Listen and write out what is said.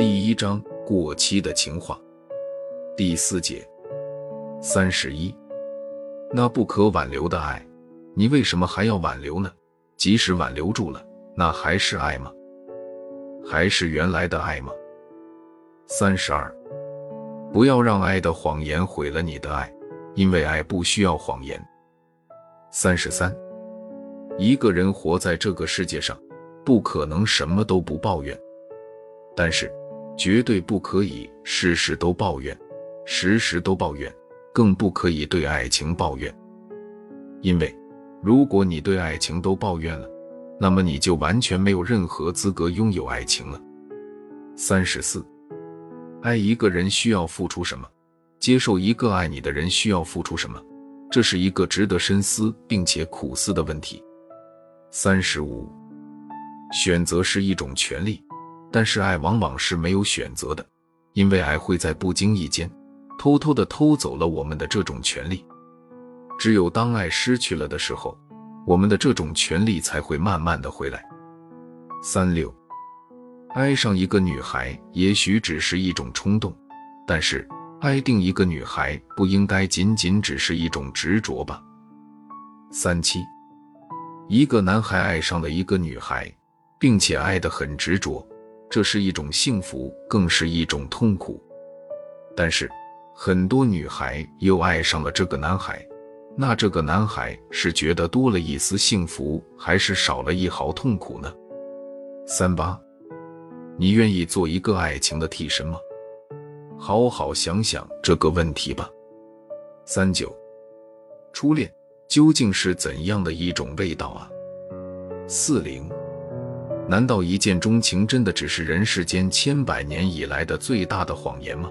第一章过期的情话，第四节三十一。那不可挽留的爱，你为什么还要挽留呢？即使挽留住了，那还是爱吗？还是原来的爱吗？三十二。不要让爱的谎言毁了你的爱，因为爱不需要谎言。三十三。一个人活在这个世界上，不可能什么都不抱怨，但是绝对不可以事事都抱怨，时时都抱怨，更不可以对爱情抱怨。因为如果你对爱情都抱怨了，那么你就完全没有任何资格拥有爱情了。三十四，爱一个人需要付出什么？接受一个爱你的人需要付出什么？这是一个值得深思并且苦思的问题。三十五，选择是一种权利，但是爱往往是没有选择的，因为爱会在不经意间偷偷的偷走了我们的这种权利。只有当爱失去了的时候，我们的这种权利才会慢慢的回来。三六，爱上一个女孩也许只是一种冲动，但是爱定一个女孩不应该仅仅只是一种执着吧。三七。一个男孩爱上了一个女孩，并且爱得很执着，这是一种幸福，更是一种痛苦。但是，很多女孩又爱上了这个男孩，那这个男孩是觉得多了一丝幸福，还是少了一毫痛苦呢？三八，你愿意做一个爱情的替身吗？好好想想这个问题吧。三九，初恋。究竟是怎样的一种味道啊？四零，难道一见钟情真的只是人世间千百年以来的最大的谎言吗？